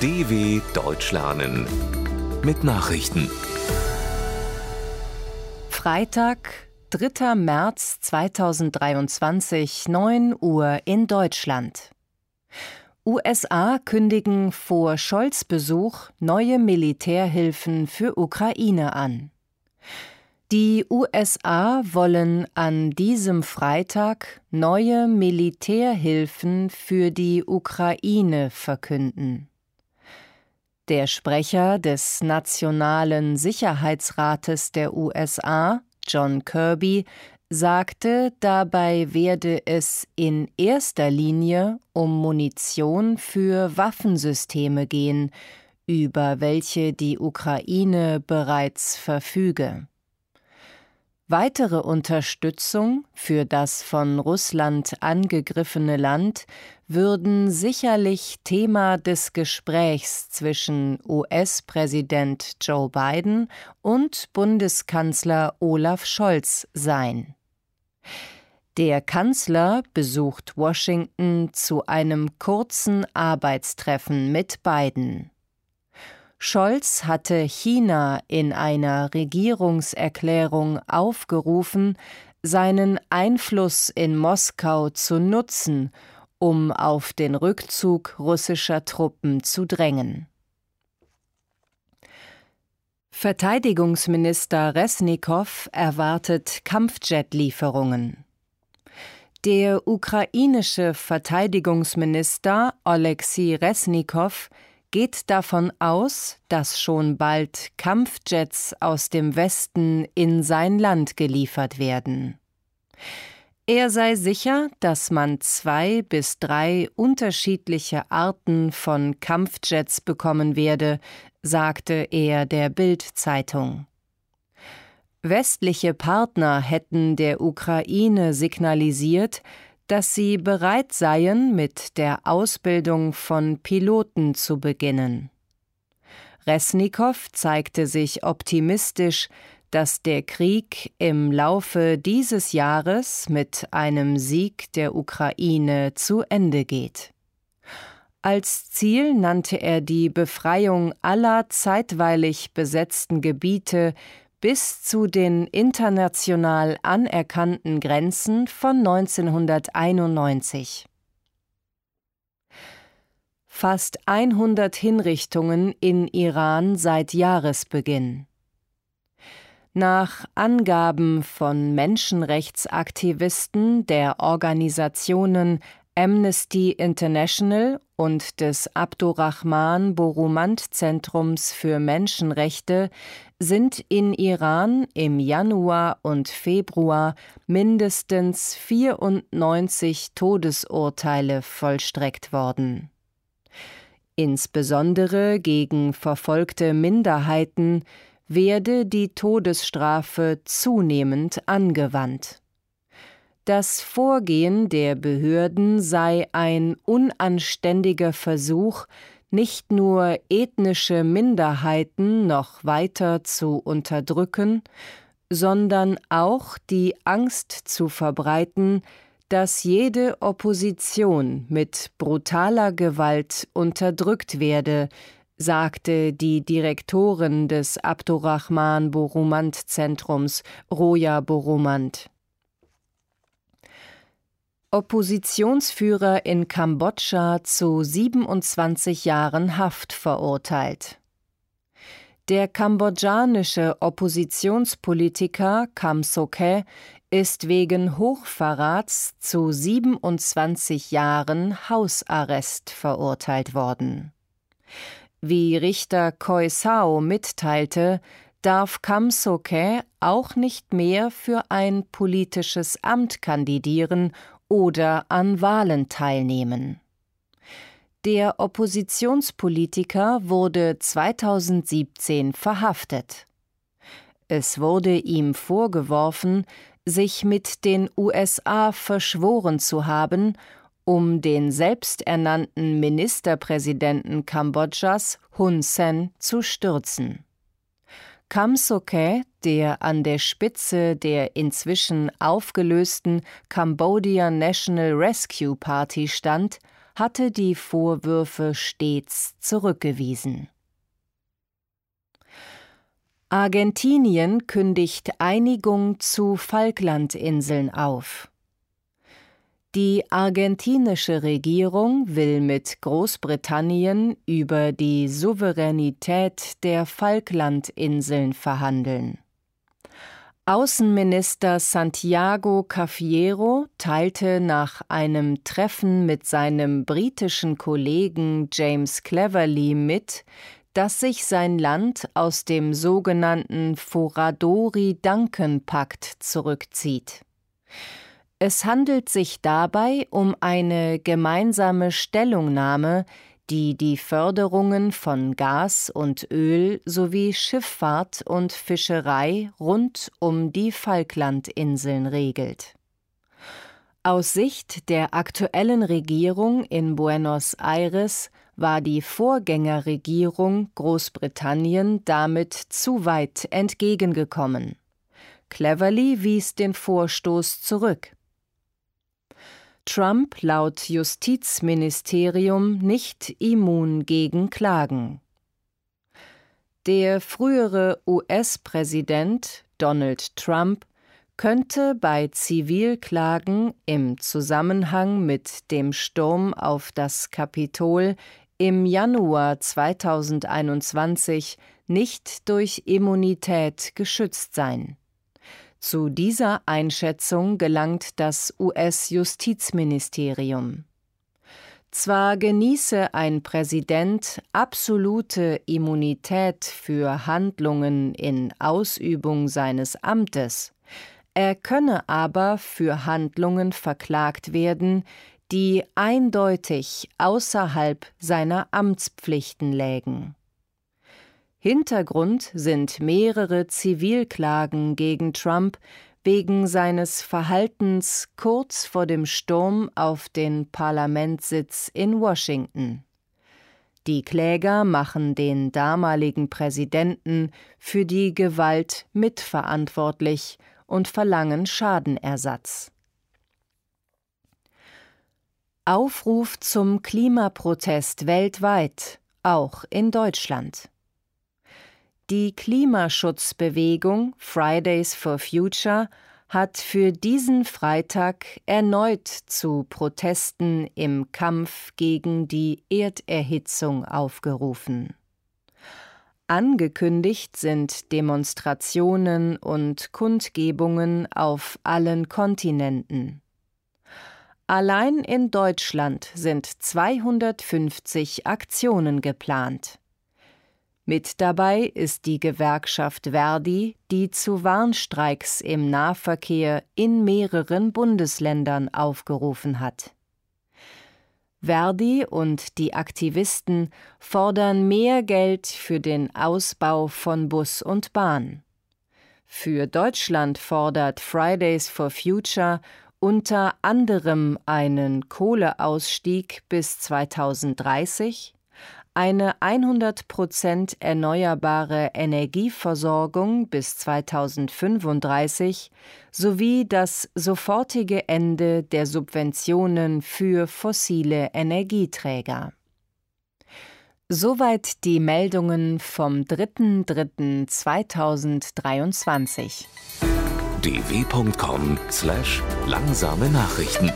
DW Deutsch lernen mit Nachrichten. Freitag, 3. März 2023, 9 Uhr in Deutschland. USA kündigen vor Scholz Besuch neue Militärhilfen für Ukraine an. Die USA wollen an diesem Freitag neue Militärhilfen für die Ukraine verkünden. Der Sprecher des Nationalen Sicherheitsrates der USA, John Kirby, sagte, dabei werde es in erster Linie um Munition für Waffensysteme gehen, über welche die Ukraine bereits verfüge. Weitere Unterstützung für das von Russland angegriffene Land würden sicherlich Thema des Gesprächs zwischen US-Präsident Joe Biden und Bundeskanzler Olaf Scholz sein. Der Kanzler besucht Washington zu einem kurzen Arbeitstreffen mit Biden. Scholz hatte China in einer Regierungserklärung aufgerufen, seinen Einfluss in Moskau zu nutzen, um auf den Rückzug russischer Truppen zu drängen. Verteidigungsminister Resnikow erwartet Kampfjet-Lieferungen. Der ukrainische Verteidigungsminister Oleksiy Resnikow geht davon aus, dass schon bald Kampfjets aus dem Westen in sein Land geliefert werden. Er sei sicher, dass man zwei bis drei unterschiedliche Arten von Kampfjets bekommen werde, sagte er der Bild-Zeitung. Westliche Partner hätten der Ukraine signalisiert, dass sie bereit seien, mit der Ausbildung von Piloten zu beginnen. Resnikow zeigte sich optimistisch, dass der Krieg im Laufe dieses Jahres mit einem Sieg der Ukraine zu Ende geht. Als Ziel nannte er die Befreiung aller zeitweilig besetzten Gebiete bis zu den international anerkannten Grenzen von 1991. Fast 100 Hinrichtungen in Iran seit Jahresbeginn. Nach Angaben von Menschenrechtsaktivisten der Organisationen Amnesty International und des Abdurrahman Borumand Zentrums für Menschenrechte sind in Iran im Januar und Februar mindestens 94 Todesurteile vollstreckt worden. Insbesondere gegen verfolgte Minderheiten werde die Todesstrafe zunehmend angewandt. Das Vorgehen der Behörden sei ein unanständiger Versuch, nicht nur ethnische Minderheiten noch weiter zu unterdrücken, sondern auch die Angst zu verbreiten, dass jede Opposition mit brutaler Gewalt unterdrückt werde, sagte die Direktorin des Abdurrahman Borumand Zentrums, Roja Borumand. Oppositionsführer in Kambodscha zu 27 Jahren Haft verurteilt. Der kambodschanische Oppositionspolitiker Kam Sok-he ist wegen Hochverrats zu 27 Jahren Hausarrest verurteilt worden. Wie Richter Khoi Sao mitteilte, darf Kam Sok-he auch nicht mehr für ein politisches Amt kandidieren oder an Wahlen teilnehmen. Der Oppositionspolitiker wurde 2017 verhaftet. Es wurde ihm vorgeworfen, sich mit den USA verschworen zu haben, um den selbsternannten Ministerpräsidenten Kambodschas Hun Sen zu stürzen. Kam Sok-he, der an der Spitze der inzwischen aufgelösten Cambodia National Rescue Party stand, hatte die Vorwürfe stets zurückgewiesen. Argentinien kündigt Einigung zu Falklandinseln auf. Die argentinische Regierung will mit Großbritannien über die Souveränität der Falklandinseln verhandeln. Außenminister Santiago Cafiero teilte nach einem Treffen mit seinem britischen Kollegen James Cleverly mit, dass sich sein Land aus dem sogenannten Foradori-Duncan-Pakt zurückzieht. Es handelt sich dabei um eine gemeinsame Stellungnahme, die die Förderungen von Gas und Öl sowie Schifffahrt und Fischerei rund um die Falklandinseln regelt. Aus Sicht der aktuellen Regierung in Buenos Aires war die Vorgängerregierung Großbritannien damit zu weit entgegengekommen. Cleverly wies den Vorstoß zurück. Trump laut Justizministerium nicht immun gegen Klagen. Der frühere US-Präsident Donald Trump könnte bei Zivilklagen im Zusammenhang mit dem Sturm auf das Kapitol im Januar 2021 nicht durch Immunität geschützt sein. Zu dieser Einschätzung gelangt das US-Justizministerium. Zwar genieße ein Präsident absolute Immunität für Handlungen in Ausübung seines Amtes, er könne aber für Handlungen verklagt werden, die eindeutig außerhalb seiner Amtspflichten lägen. Hintergrund sind mehrere Zivilklagen gegen Trump wegen seines Verhaltens kurz vor dem Sturm auf den Parlamentssitz in Washington. Die Kläger machen den damaligen Präsidenten für die Gewalt mitverantwortlich und verlangen Schadenersatz. Aufruf zum Klimaprotest weltweit, auch in Deutschland. Die Klimaschutzbewegung Fridays for Future hat für diesen Freitag erneut zu Protesten im Kampf gegen die Erderhitzung aufgerufen. Angekündigt sind Demonstrationen und Kundgebungen auf allen Kontinenten. Allein in Deutschland sind 250 Aktionen geplant. Mit dabei ist die Gewerkschaft Verdi, die zu Warnstreiks im Nahverkehr in mehreren Bundesländern aufgerufen hat. Verdi und die Aktivisten fordern mehr Geld für den Ausbau von Bus und Bahn. Für Deutschland fordert Fridays for Future unter anderem einen Kohleausstieg bis 2030, eine 100 Prozent erneuerbare Energieversorgung bis 2035 sowie das sofortige Ende der Subventionen für fossile Energieträger. Soweit die Meldungen vom 3.3.2023. dw.com/langsame Nachrichten